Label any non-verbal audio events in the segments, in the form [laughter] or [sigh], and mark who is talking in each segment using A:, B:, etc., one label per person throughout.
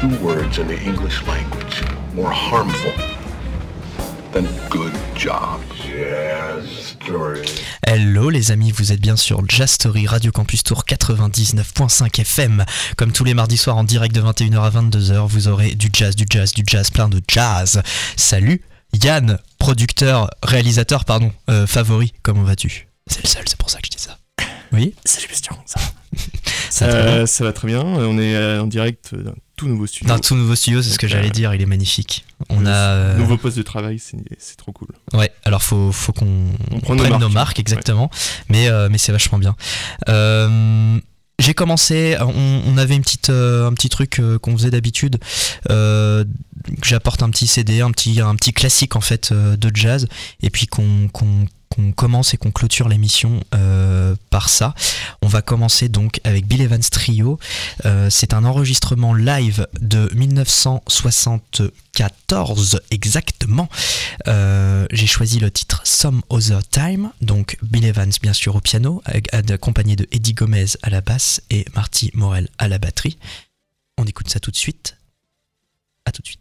A: Two words in the English language more harmful than good job. Story.
B: Hello les amis, vous êtes bien sur Jazz Story Radio Campus Tour 99.5 FM. Comme tous les mardis soirs en direct de 21h à 22h, vous aurez du jazz, du jazz, du jazz, plein de jazz. Salut Yann, producteur, réalisateur, pardon, euh, favori, comment vas-tu? C'est le seul, c'est pour ça que je dis ça. Oui?
C: Salut Bastien, ça
B: Ça va [laughs]
C: Euh, ça va très bien. On est euh, en direct tout nouveau studio.
B: D'un tout nouveau studio, c'est ce que j'allais
C: euh,
B: dire, il est magnifique. On a... euh,
C: Nouveau poste de travail, c'est trop cool.
B: Ouais, alors faut, faut qu'on
C: On
B: prenne
C: nos
B: nos
C: marques.
B: exactement. Mais, euh, mais c'est vachement bien. Euh, j'ai commencé, on, on avait une petite, euh, un petit truc qu'on faisait d'habitude. J'apporte un petit CD, un petit, un petit classique en fait de jazz, et puis qu'on qu'on- qu'on commence et qu'on clôture l'émission euh, par ça. On va commencer donc avec Bill Evans Trio. Euh, c'est un enregistrement live de 1974 exactement. Euh, j'ai choisi le titre Some Other Time, donc Bill Evans bien sûr au piano, ag- accompagné de Eddie Gomez à la basse et Marty Morel à la batterie. On écoute ça tout de suite. À tout de suite.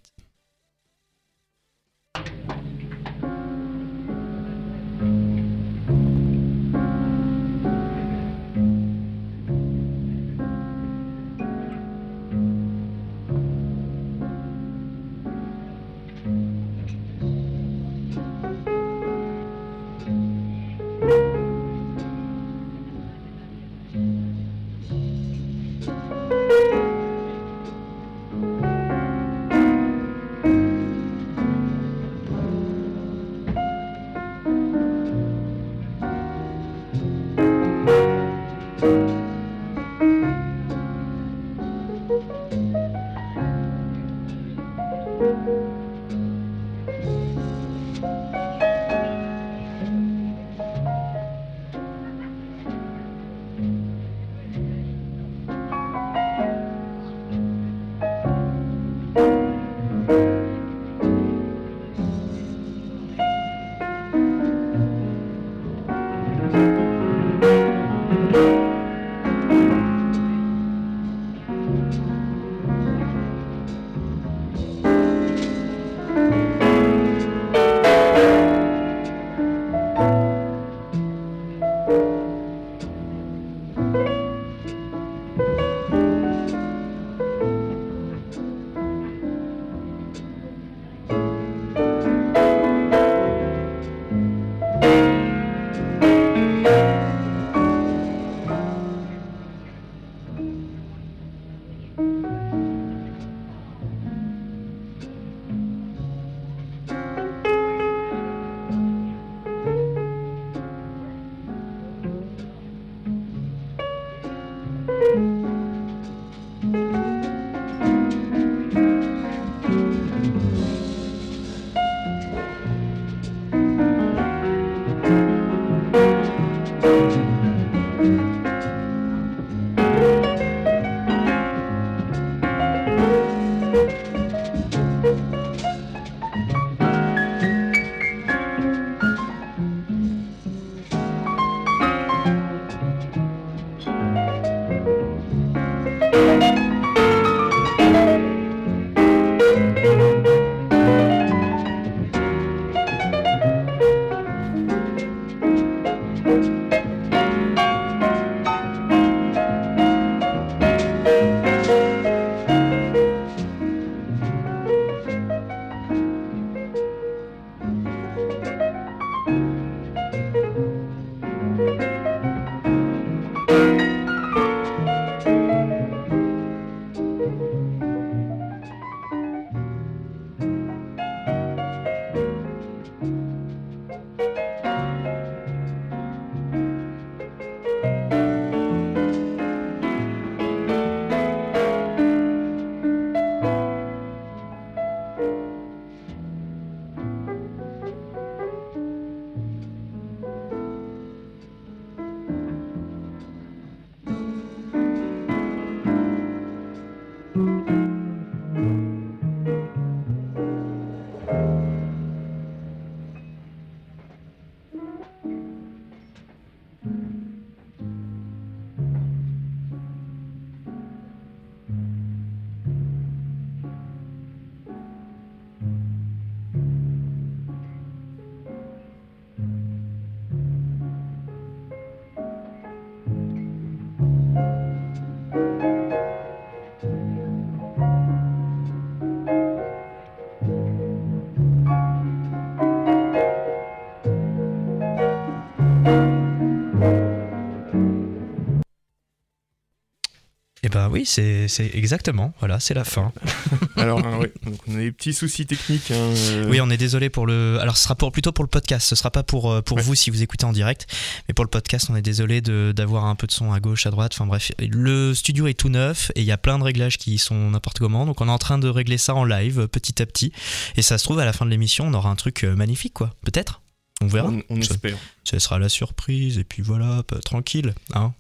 B: Oui, c'est exactement. Voilà, c'est la fin. [laughs]
C: Alors, hein, ouais, donc on a des petits soucis techniques. hein, euh,
B: Oui, on est désolé pour le. Alors, ce sera pour, plutôt pour le podcast. Ce sera pas pour, euh, pour
C: Ouais.
B: vous si vous écoutez en direct. Mais pour le podcast, on est désolé d'avoir un peu de son à gauche, à droite. Enfin bref, le studio est tout neuf et il y a plein de réglages qui sont n'importe comment. Donc, on est en train de régler ça en live, petit à petit. Et ça se trouve, à la fin de l'émission, on aura un truc magnifique, quoi. Peut-être? On verra.
C: on, espère.
B: Ce sera la surprise. Et puis voilà, tranquille. Hein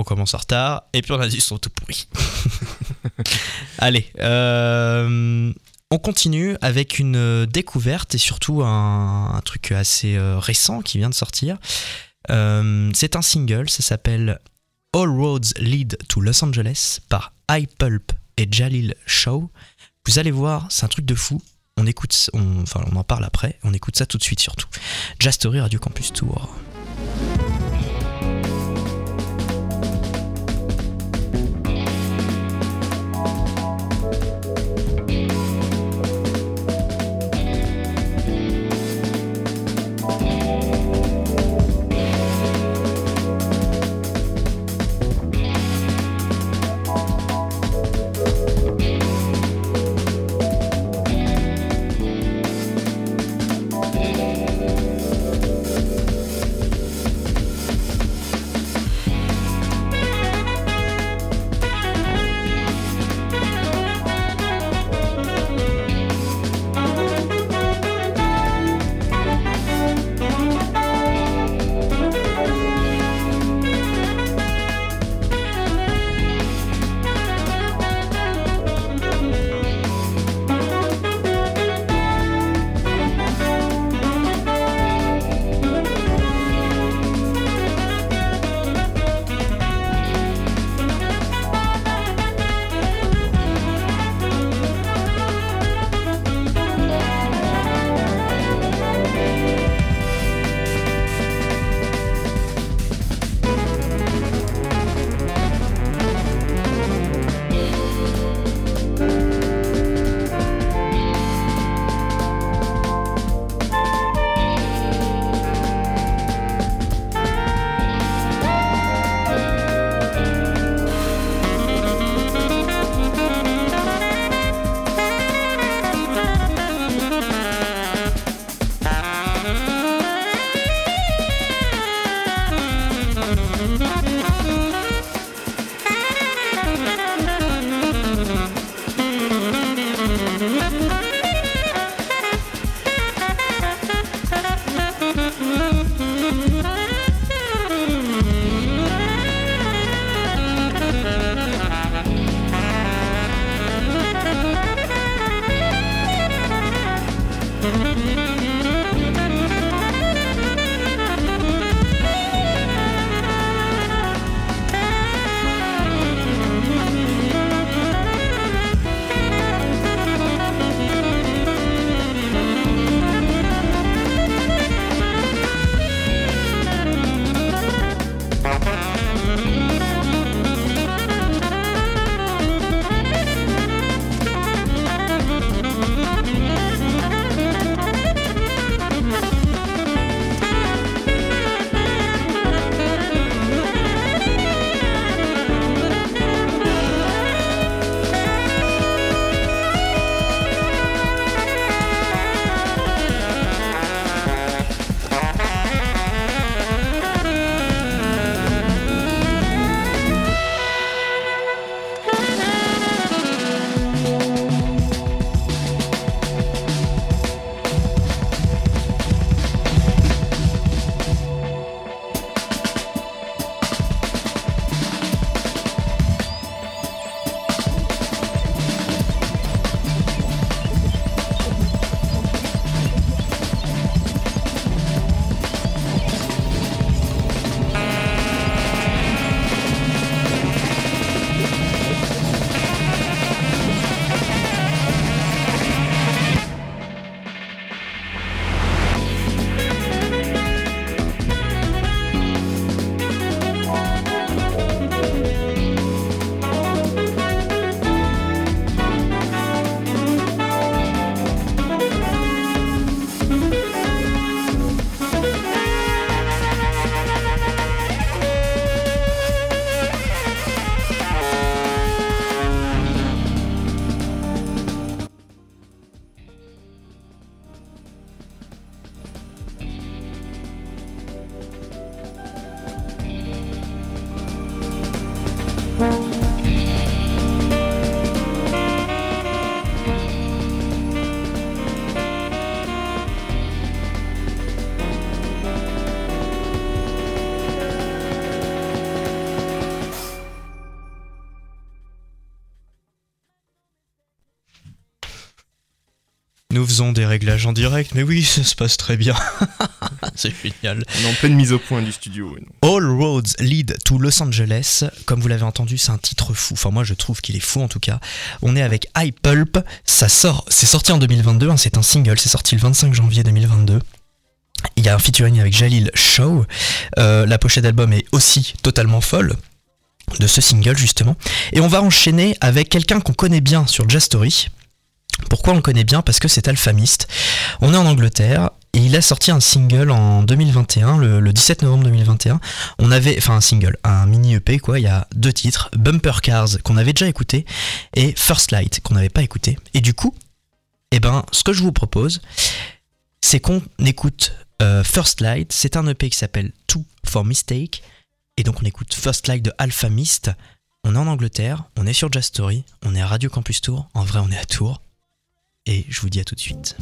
B: on commence en retard. Et puis, on a du son tout pourri. [laughs] Allez. euh, on continue avec une euh, découverte et surtout un, truc assez euh, récent qui vient de sortir. C'est un single, ça s'appelle All Roads Lead to Los Angeles par iPulp et Jalil Shaw. Vous allez voir, c'est un truc de fou. On écoute, enfin on en parle après, on écoute ça tout de suite surtout. Jastory Radio Campus Tour. Faisons des réglages en direct, mais oui, ça se passe très bien. [laughs] c'est génial.
C: On est en pleine mise au point du studio.
B: All Roads Lead to Los Angeles. Comme vous l'avez entendu, c'est un titre fou. Enfin, moi, je trouve qu'il est fou en tout cas. On est avec High Pulp. Ça sort, c'est sorti en 2022. hein, c'est un single. C'est sorti le 25 janvier 2022. Il y a un featuring avec Jalil Show. Euh, la pochette d'album est aussi totalement folle de ce single justement. Et on va enchaîner avec quelqu'un qu'on connaît bien sur Jazz Story. Pourquoi on le connaît bien? Parce que c'est Alphamist. On est en Angleterre et il a sorti un single en 2021, le, le 17 novembre 2021. On avait, enfin un single, un mini EP quoi. Il y a deux titres, Bumper Cars qu'on avait déjà écouté et First Light qu'on n'avait pas écouté. Et du coup, eh ben, ce que je vous propose, c'est qu'on écoute euh, First Light. C'est un EP qui s'appelle Two for Mistake. Et donc on écoute First Light de Alphamist. On est en Angleterre, on est sur Jazz Story, on est à Radio Campus Tour. En vrai, on est à Tours. Et je vous dis à tout de suite.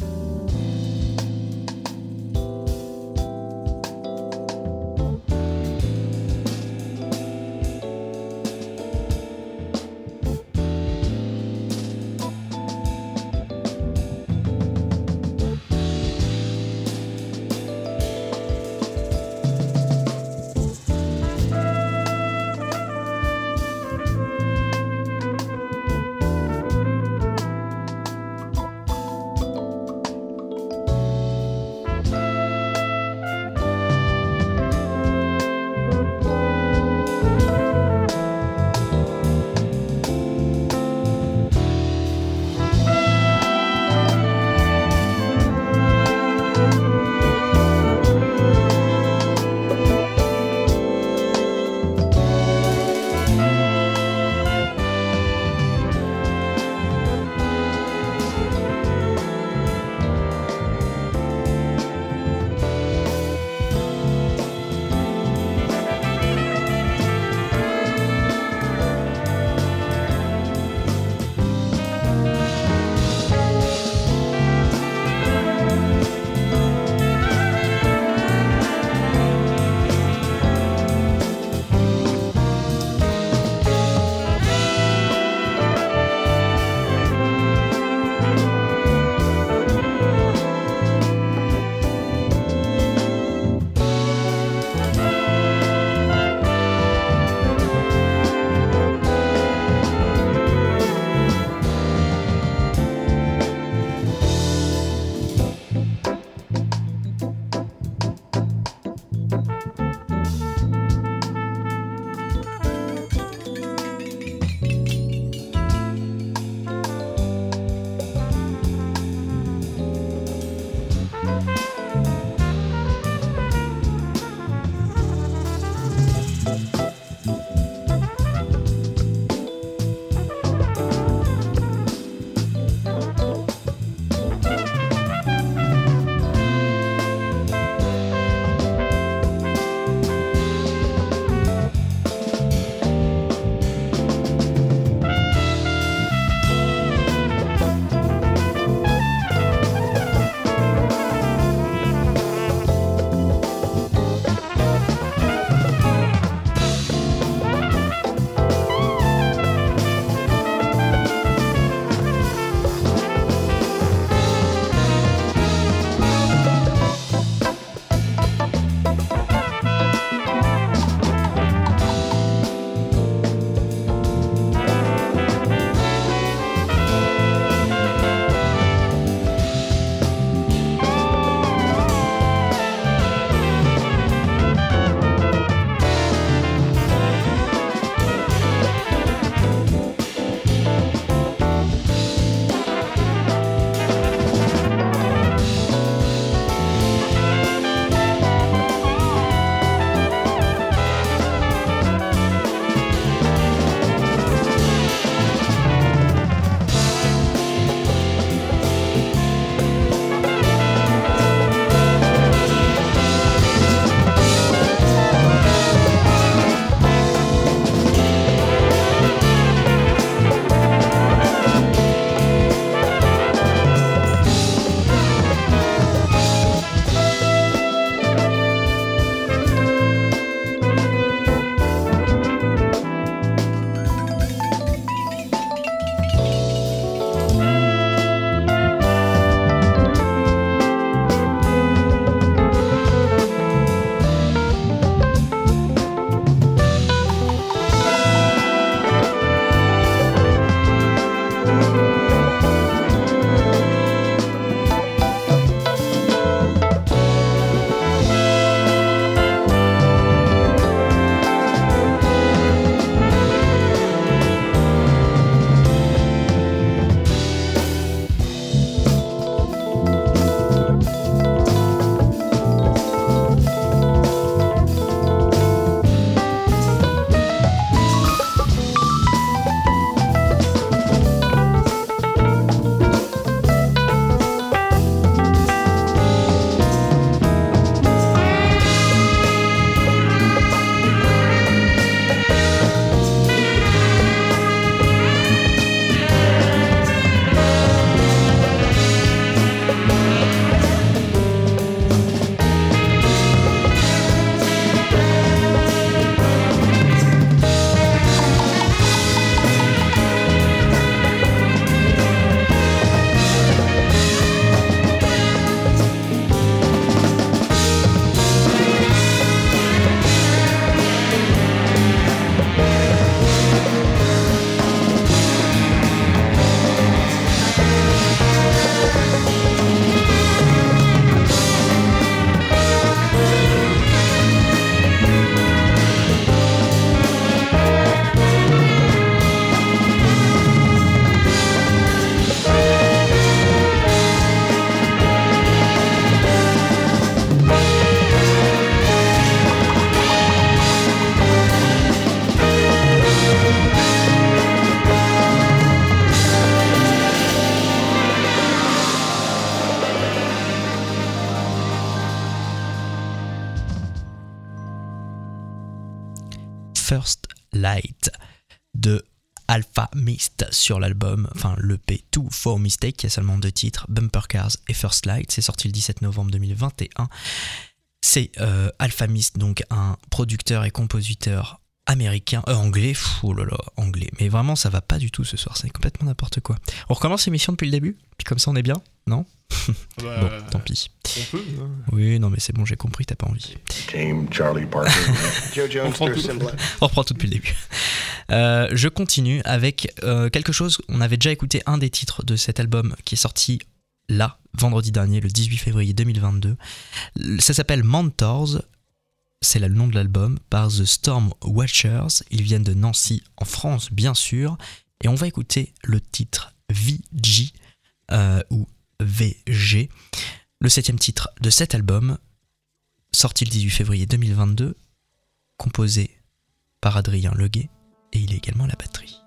B: Sur l'album, enfin l'EP Two for Mistake, qui a seulement deux titres, Bumper Cars et First Light. C'est sorti le 17 novembre 2021. C'est euh, Alpha Mist, donc un producteur et compositeur américain, euh, anglais, Pff, oh là là, anglais. Mais vraiment, ça va pas du tout ce soir, c'est complètement n'importe quoi. On recommence l'émission depuis le début? Puis comme ça, on est bien? Non?
C: Ah bah, [laughs]
B: Bon, tant pis.
C: On peut. hein.
B: Oui, non, mais c'est bon, j'ai compris, t'as pas envie.
A: Tame Charlie Parker. [laughs]
D: Joe Jones,
C: prend tout.
D: Symbol.
B: On reprend tout depuis le début. Euh, je continue avec euh, quelque chose. On avait déjà écouté un des titres de cet album qui est sorti là, vendredi dernier, le 18 février 2022. Ça s'appelle Mentors. C'est le nom de l'album par The Storm Watchers. Ils viennent de Nancy, en France, bien sûr. Et on va écouter le titre VG euh, ou VG, le septième titre de cet album, sorti le 18 février 2022, composé par Adrien Leguet, et il est également à la batterie.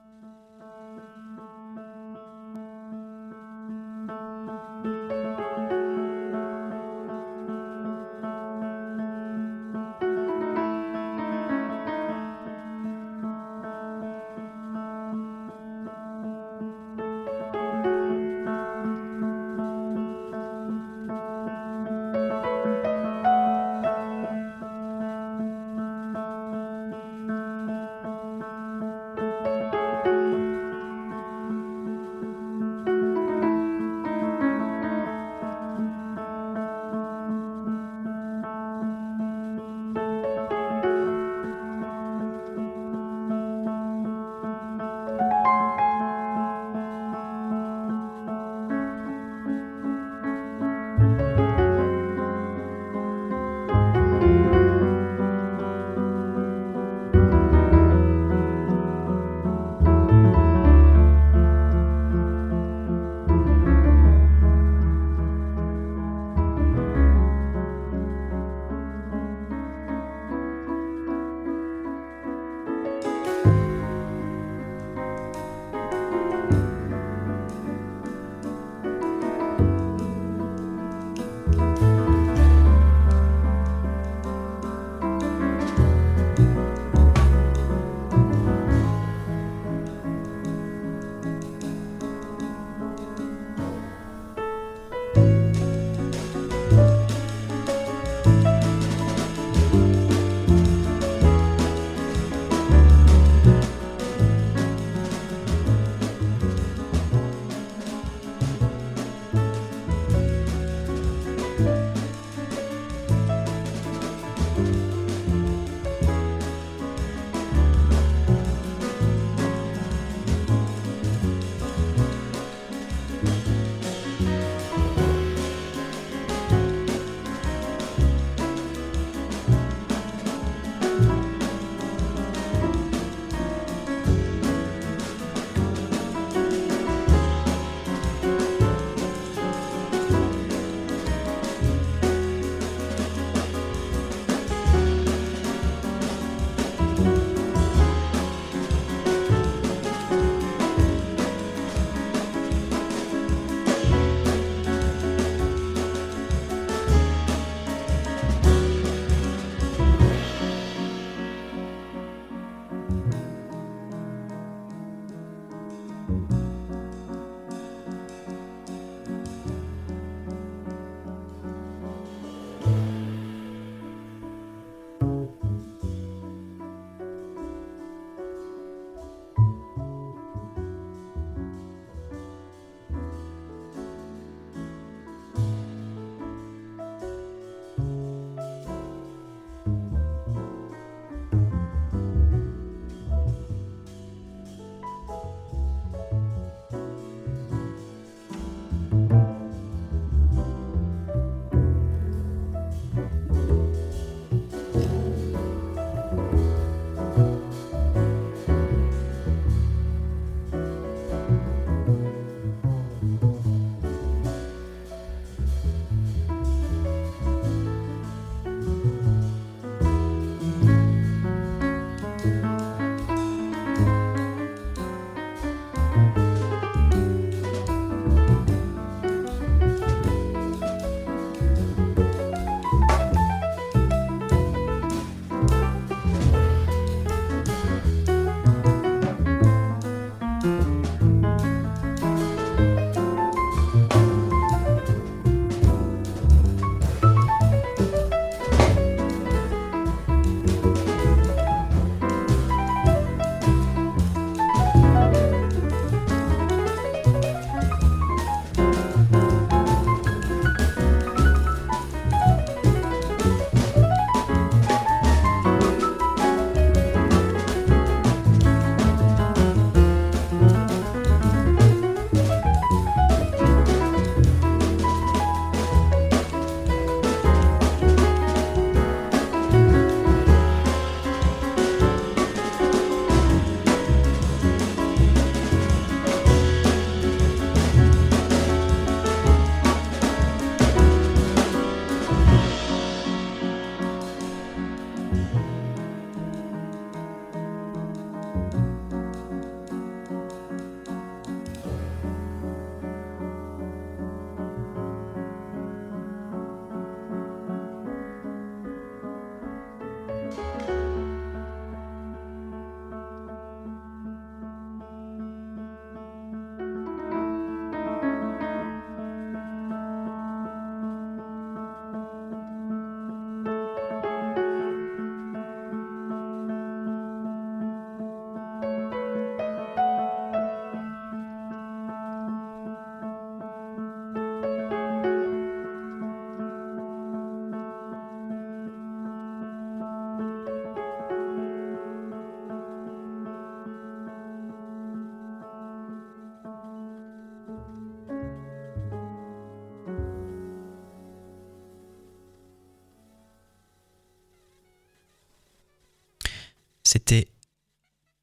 B: C'était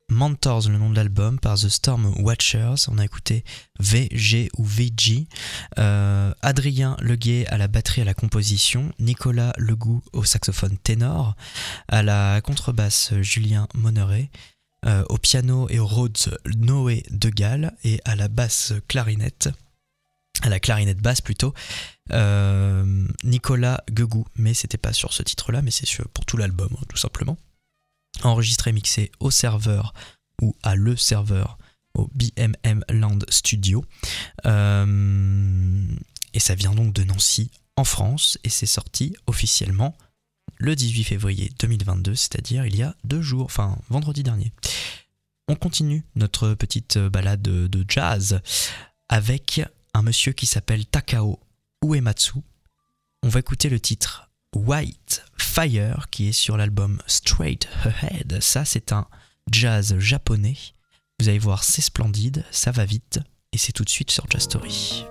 B: Mentors, le nom de l'album, par The Storm Watchers. On a écouté VG ou VG. Euh, Adrien Leguet à la batterie à la composition. Nicolas Legout au saxophone ténor. À la contrebasse, Julien Monneret. Euh, au piano et au Rhodes, Noé De Gall. Et à la basse clarinette, à la clarinette basse plutôt, euh, Nicolas Guegou. Mais c'était pas sur ce titre-là, mais c'est pour tout l'album, hein, tout simplement enregistré mixé au serveur ou à le serveur au BMM Land Studio. Euh, et ça vient donc de Nancy en France et c'est sorti officiellement le 18 février 2022, c'est-à-dire il y a deux jours, enfin vendredi dernier. On continue notre petite balade de, de jazz avec un monsieur qui s'appelle Takao Uematsu. On va écouter le titre White Fire qui est sur l'album Straight Ahead. Ça, c'est un jazz japonais. Vous allez voir, c'est splendide, ça va vite et c'est tout de suite sur Jazz Story.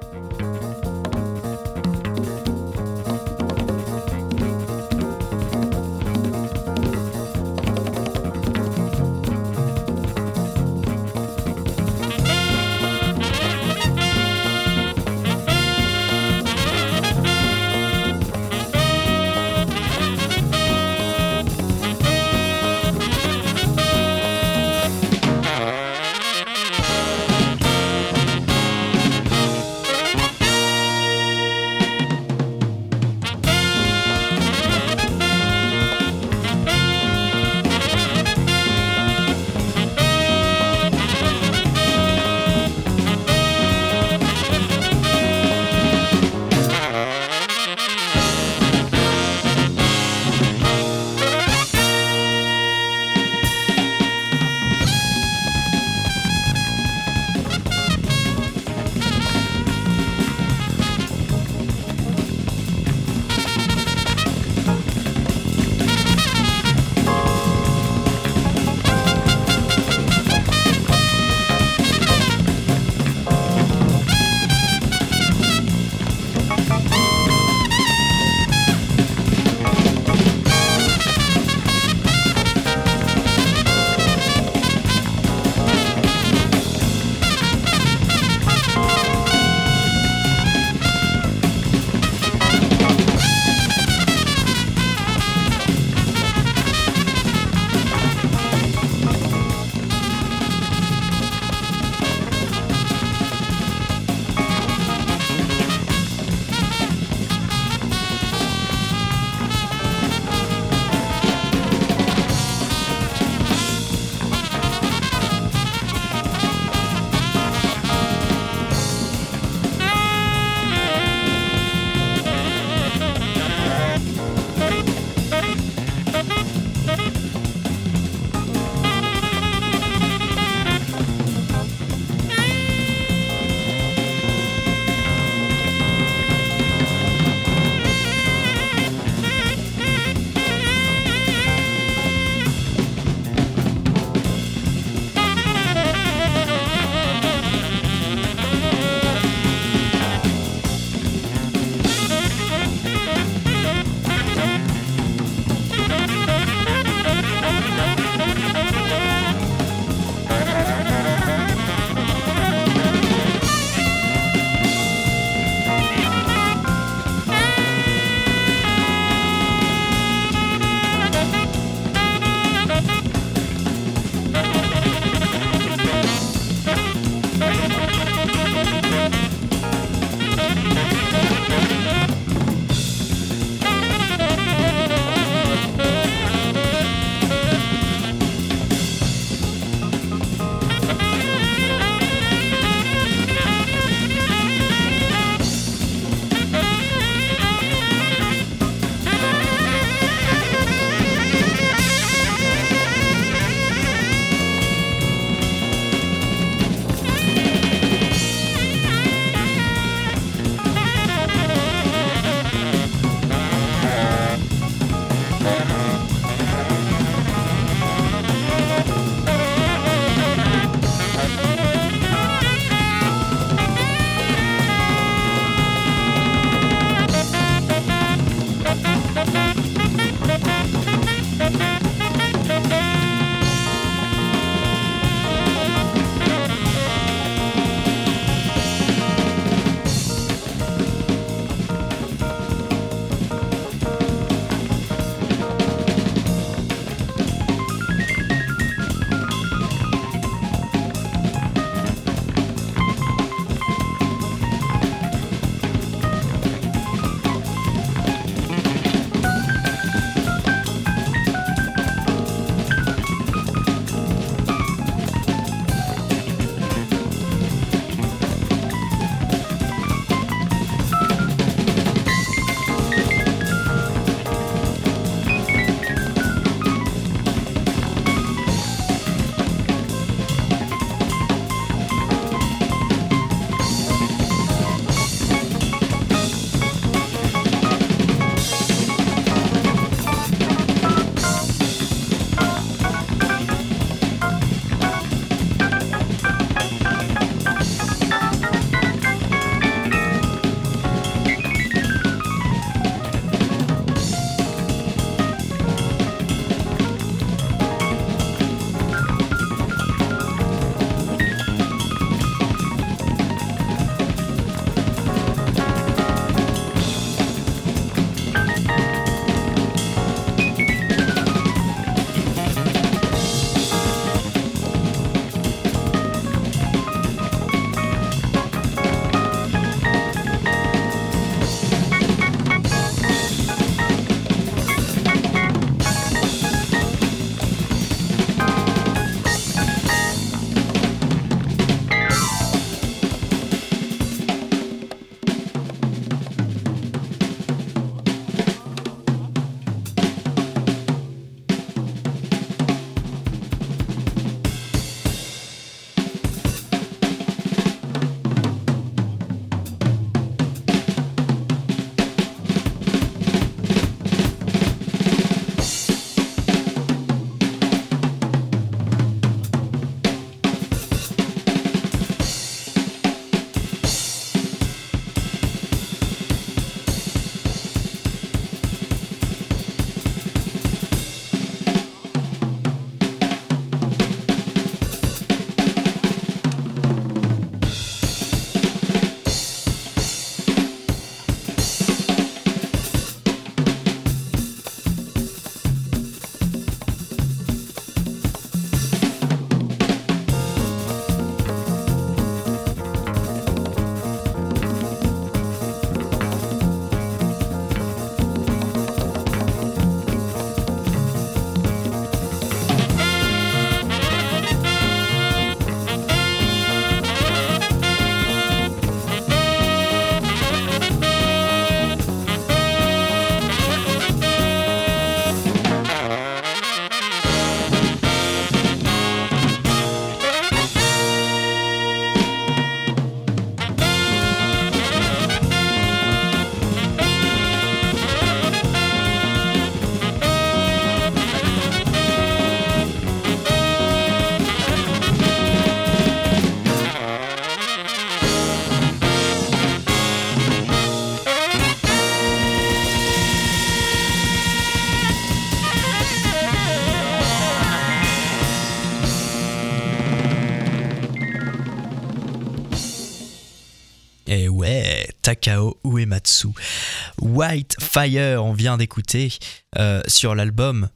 B: Fire, on vient d'écouter euh, sur l'album.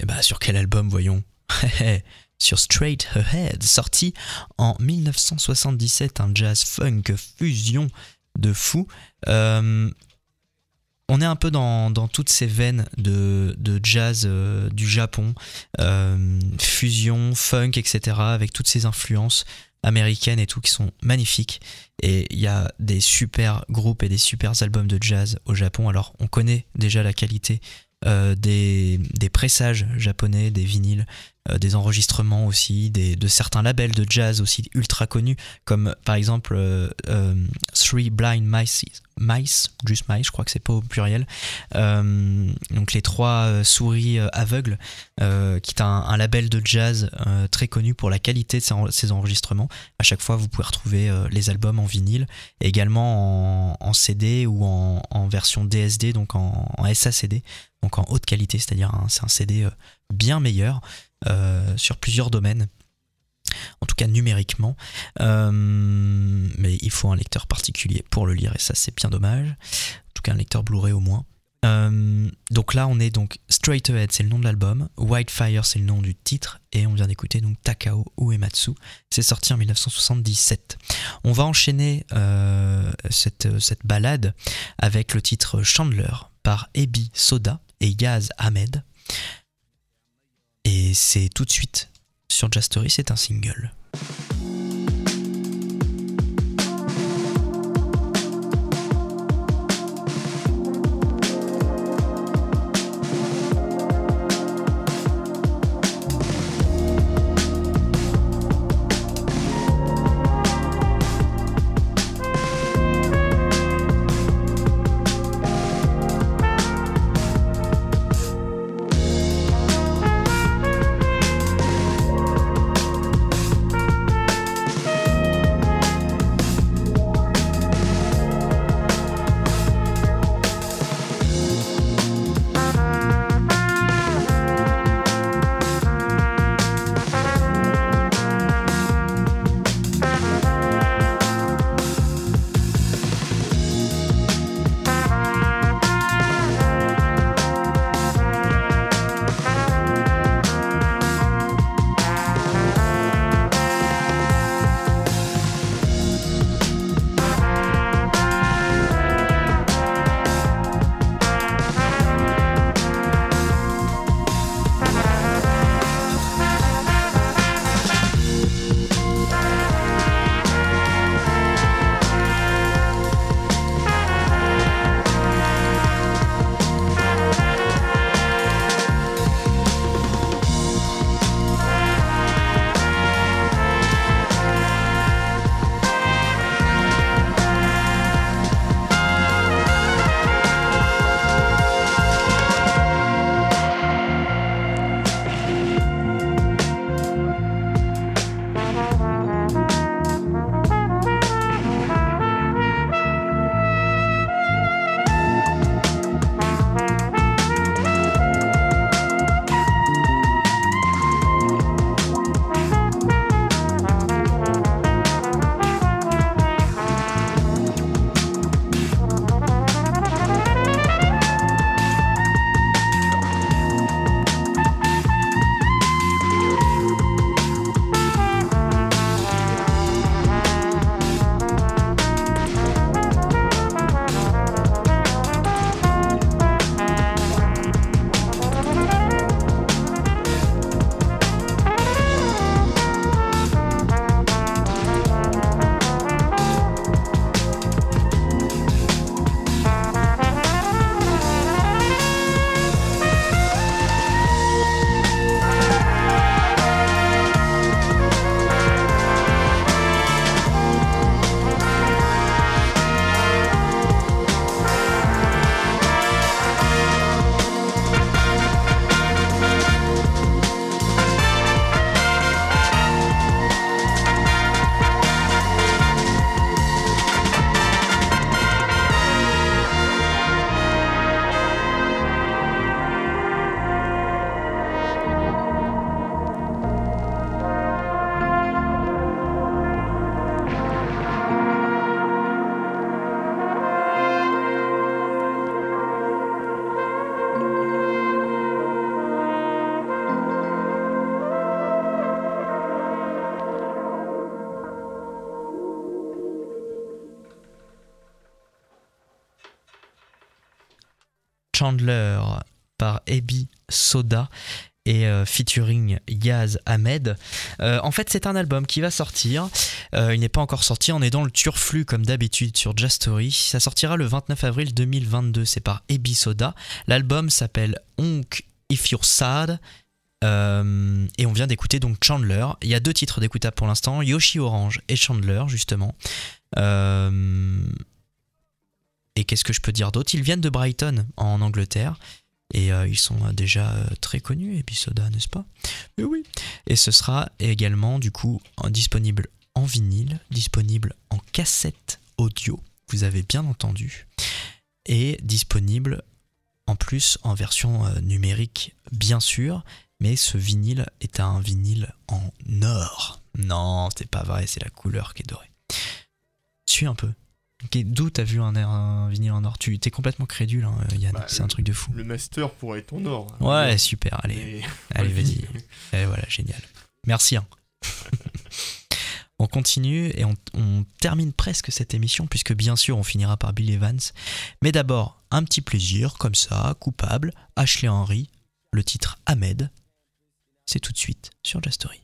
B: Et bah, sur quel album, voyons? [laughs] Sur Straight Ahead, sorti en 1977, un jazz funk fusion de fou. Euh, on est un peu dans, toutes ces veines de, jazz euh, du Japon, fusion, funk, etc., avec toutes ces influences américaines et tout qui sont magnifiques. Et il y a des super groupes et des super albums de jazz au Japon. Alors on connaît déjà la qualité euh, des, des pressages japonais, des vinyles, des enregistrements aussi, de certains labels de jazz aussi ultra connus, comme par exemple euh, euh, Three Blind Mice, Mice, juste Mice, je crois que c'est pas au pluriel, Euh, donc les trois euh, souris euh, aveugles, euh, qui est un, label de jazz euh, très connu pour la qualité de ses, en- ses enregistrements. À chaque fois, vous pouvez retrouver euh, les albums en vinyle, également en, CD ou en, version DSD, donc en, en SACD, donc en haute qualité, c'est-à-dire c'est un CD euh, bien meilleur euh, sur plusieurs domaines. En tout cas numériquement, Euh, mais il faut un lecteur particulier pour le lire et ça c'est bien dommage. En tout cas un lecteur Blu-ray au moins. Euh, donc là on est donc Straight Ahead c'est le nom de l'album, Whitefire c'est le nom du titre et on vient d'écouter donc Takao Uematsu. C'est sorti en 1977. On va enchaîner cette, cette balade avec le titre Chandler par Ebi Soda et Yaz Ahmed. Et c'est tout de suite sur Jazz Story, c'est un single. Chandler par Ebi Soda et euh, featuring Yaz Ahmed. Euh, en fait, c'est un album qui va sortir. Euh, il n'est pas encore sorti. On est dans le turflux comme d'habitude sur Jazz Story. Ça sortira le 29 avril 2022. C'est par Ebi Soda. L'album s'appelle Onk If You're Sad. Et on vient d'écouter donc Chandler. Il y a deux titres d'écoutable pour l'instant, Yoshi Orange et Chandler justement. Et qu'est-ce que je peux dire d'autre? Ils viennent de Brighton en Angleterre. Et euh, ils sont euh, déjà euh, très connus, Episoda, n'est-ce pas? Mais oui. Et ce sera également du coup disponible en vinyle, disponible en cassette audio, vous avez bien entendu, et disponible en plus en version numérique, bien sûr, mais ce vinyle est un vinyle en or. Non, c'est pas vrai, c'est la couleur qui est dorée. Suis un peu. D'où t'as vu un, un vinyle en or? Tu t'es complètement crédule, hein, Yann.
C: Bah,
B: c'est un truc de fou.
C: Le master pourrait être en or.
B: Ouais, super. Allez,
C: Mais-
B: allez, [laughs] vas-y. Et voilà, génial. Merci. hein. [laughs] on continue et on, on termine presque cette émission puisque bien sûr on finira par Bill Evans. Mais d'abord, un petit plaisir comme ça, coupable, Ashley Henry, le titre Ahmed. C'est tout de suite sur Jazz Story.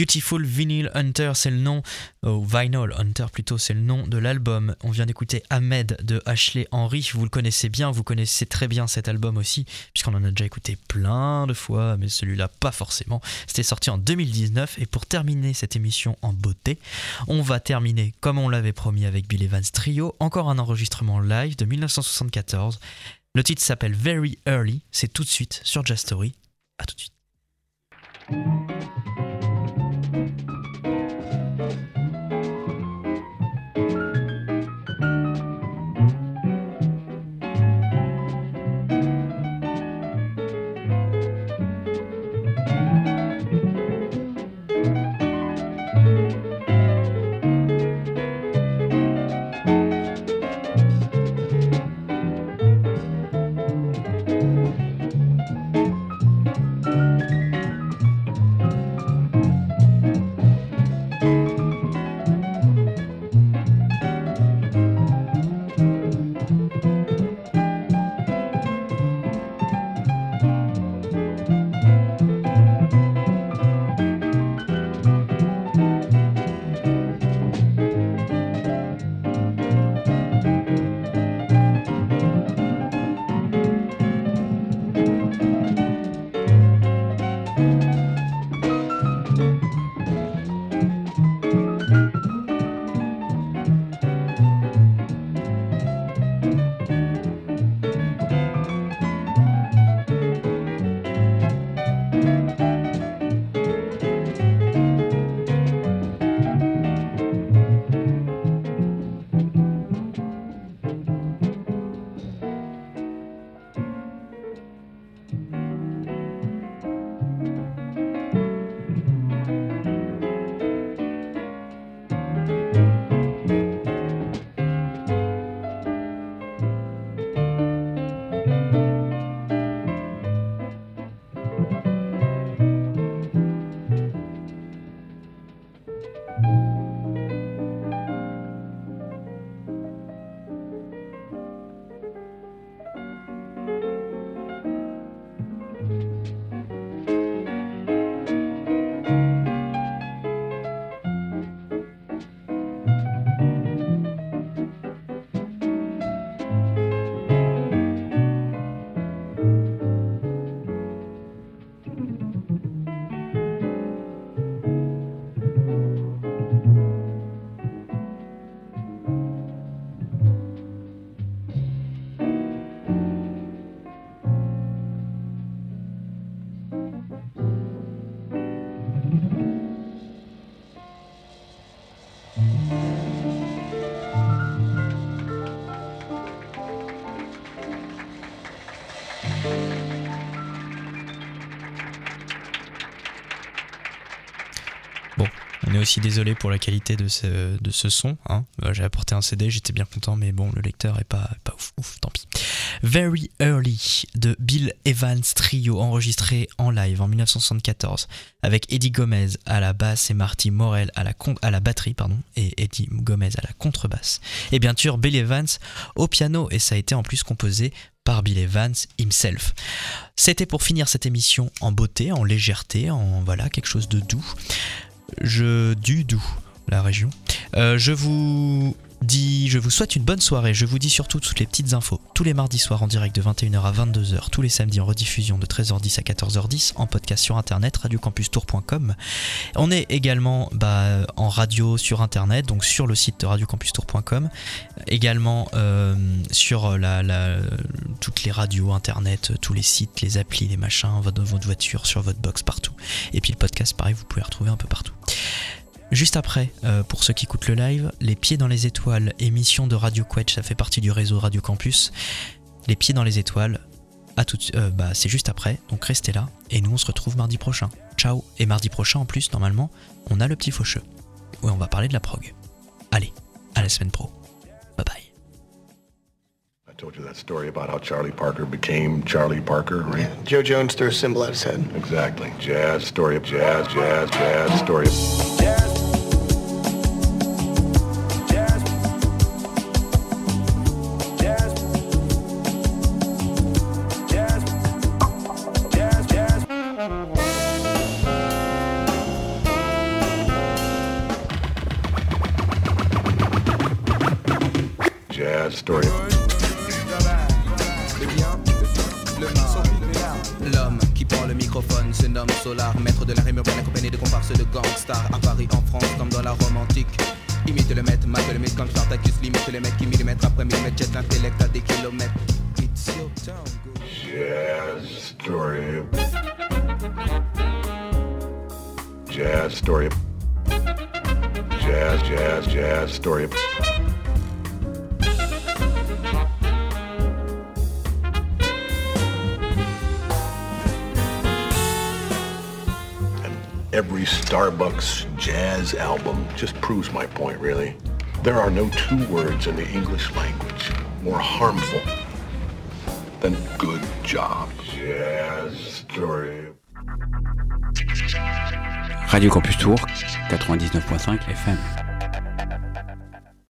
B: Beautiful Vinyl Hunter, c'est le nom, oh, Vinyl Hunter plutôt, c'est le nom de l'album. On vient d'écouter Ahmed de Ashley Henry. Vous le connaissez bien, vous connaissez très bien cet album aussi, puisqu'on en a déjà écouté plein de fois, mais celui-là pas forcément. C'était sorti en 2019. Et pour terminer cette émission en beauté, on va terminer comme on l'avait promis avec Bill Evans Trio, encore un enregistrement live de 1974. Le titre s'appelle Very Early, c'est tout de suite sur Story. À tout de suite. Aussi désolé pour la qualité de ce, de ce son. hein. Euh, J'ai apporté un CD, j'étais bien content, mais bon, le lecteur est pas, pas ouf, tant pis. Very Early de Bill Evans Trio, enregistré en live en 1974, avec Eddie Gomez à la basse et Marty Morel à la, à la batterie, pardon, et Eddie Gomez à la contrebasse. Et bien sûr, Bill Evans au piano, et ça a été en plus composé par Bill Evans himself. C'était pour finir cette émission en beauté, en légèreté, en voilà, quelque chose de doux. Je du la région. Euh, je vous dis, je vous souhaite une bonne soirée. Je vous dis surtout toutes les petites infos tous les mardis soirs en direct de 21h à 22h, tous les samedis en rediffusion de 13h10 à 14h10 en podcast sur internet radiocampustour.com. On est également bah, en radio sur internet, donc sur le site de radiocampustour.com, également euh, sur la, la- toutes les radios internet, tous les sites, les applis, les machins, votre, votre voiture, sur votre box partout. Et puis le podcast, pareil, vous pouvez le retrouver un peu partout. Juste après, euh, pour ceux qui écoutent le live, Les Pieds dans les Étoiles, émission de Radio Quetch, ça fait partie du réseau Radio Campus. Les Pieds dans les Étoiles, à tout, euh, bah, c'est juste après, donc restez là, et nous on se retrouve mardi prochain. Ciao Et mardi prochain en plus, normalement, on a le petit faucheux, où on va parler de la prog. Allez, à la semaine pro. Bye bye.
A: I told you that story about how Charlie Parker became Charlie Parker, right?
D: Joe Jones threw a cymbal at his head.
A: Exactly. Jazz, story of jazz, jazz, jazz, story of...
E: Jazz. Jazz.
A: two words in the English language more harmful than good job. Yes, story.
F: Radio Campus Tour, 99.5 FM.